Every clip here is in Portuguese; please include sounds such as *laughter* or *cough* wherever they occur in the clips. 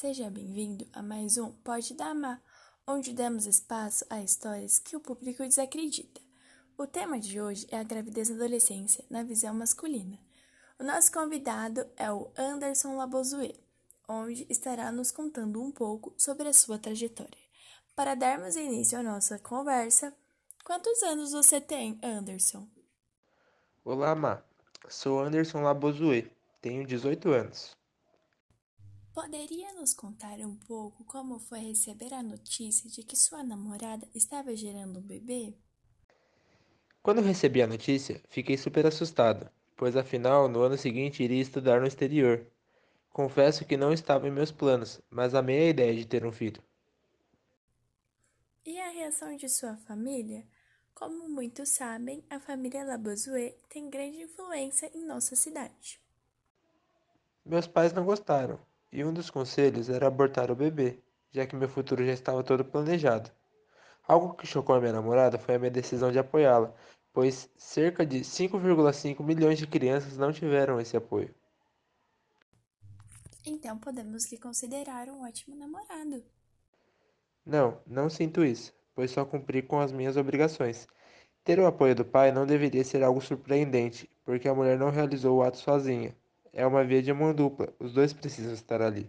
Seja bem-vindo a mais um Pode Dar Má, onde damos espaço a histórias que o público desacredita. O tema de hoje é a gravidez na adolescência na visão masculina. O nosso convidado é o Anderson Labozuê, onde estará nos contando um pouco sobre a sua trajetória. Para darmos início à nossa conversa, quantos anos você tem, Anderson? Olá, Má. Sou Anderson Labozuê, tenho 18 anos. Poderia nos contar um pouco como foi receber a notícia de que sua namorada estava gerando um bebê? Quando recebi a notícia, fiquei super assustado, pois afinal no ano seguinte iria estudar no exterior. Confesso que não estava em meus planos, mas amei a ideia de ter um filho. E a reação de sua família? Como muitos sabem, a família Labozué tem grande influência em nossa cidade. Meus pais não gostaram, e um dos conselhos era abortar o bebê, já que meu futuro já estava todo planejado. Algo que chocou a minha namorada foi a minha decisão de apoiá-la, pois cerca de 5,5 milhões de crianças não tiveram esse apoio. Então podemos lhe considerar um ótimo namorado. Não, não sinto isso, pois só cumpri com as minhas obrigações. Ter o apoio do pai não deveria ser algo surpreendente, porque a mulher não realizou o ato sozinha, é uma via de mão dupla, os dois precisam estar ali.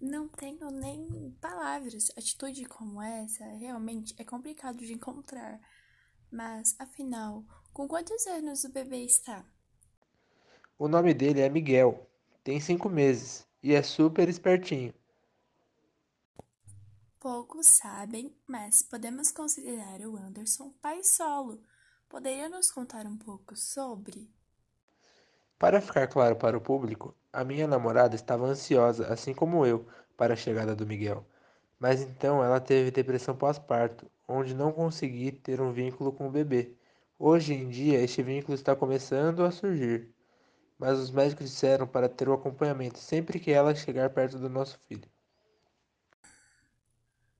Não tenho nem palavras. Atitude como essa realmente é complicado de encontrar. Mas, afinal, com quantos anos o bebê está? O nome dele é Miguel, tem cinco meses e é super espertinho. Poucos sabem, mas podemos considerar o Anderson pai solo. Poderia nos contar um pouco sobre? Para ficar claro para o público, a minha namorada estava ansiosa, assim como eu, para a chegada do Miguel. Mas então ela teve depressão pós-parto, onde não consegui ter um vínculo com o bebê. Hoje em dia, este vínculo está começando a surgir, mas os médicos disseram para ter o acompanhamento sempre que ela chegar perto do nosso filho.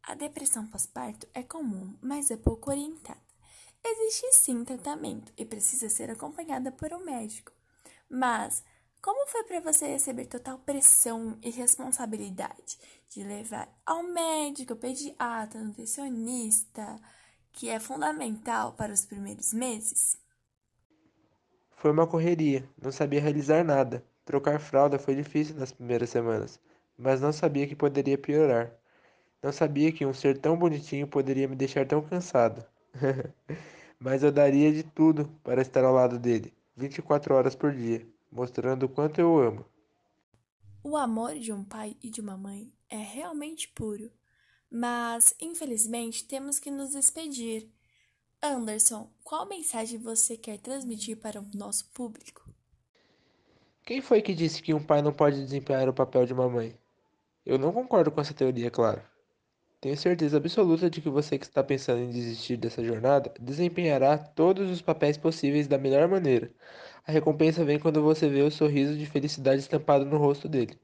A depressão pós-parto é comum, mas é pouco orientada. Existe sim tratamento e precisa ser acompanhada por um médico. Mas como foi para você receber total pressão e responsabilidade de levar ao médico, pediatra, nutricionista, que é fundamental para os primeiros meses? Foi uma correria, não sabia realizar nada. Trocar fralda foi difícil nas primeiras semanas, mas não sabia que poderia piorar. Não sabia que um ser tão bonitinho poderia me deixar tão cansado. *laughs* mas eu daria de tudo para estar ao lado dele. 24 horas por dia, mostrando o quanto eu amo. O amor de um pai e de uma mãe é realmente puro, mas infelizmente temos que nos despedir. Anderson, qual mensagem você quer transmitir para o nosso público? Quem foi que disse que um pai não pode desempenhar o papel de uma mãe? Eu não concordo com essa teoria, claro. Tenho certeza absoluta de que você que está pensando em desistir dessa jornada desempenhará todos os papéis possíveis da melhor maneira. A recompensa vem quando você vê o sorriso de felicidade estampado no rosto dele.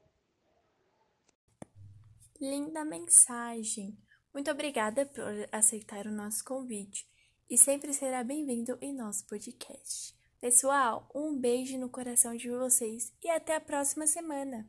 Linda mensagem! Muito obrigada por aceitar o nosso convite e sempre será bem-vindo em nosso podcast. Pessoal, um beijo no coração de vocês e até a próxima semana!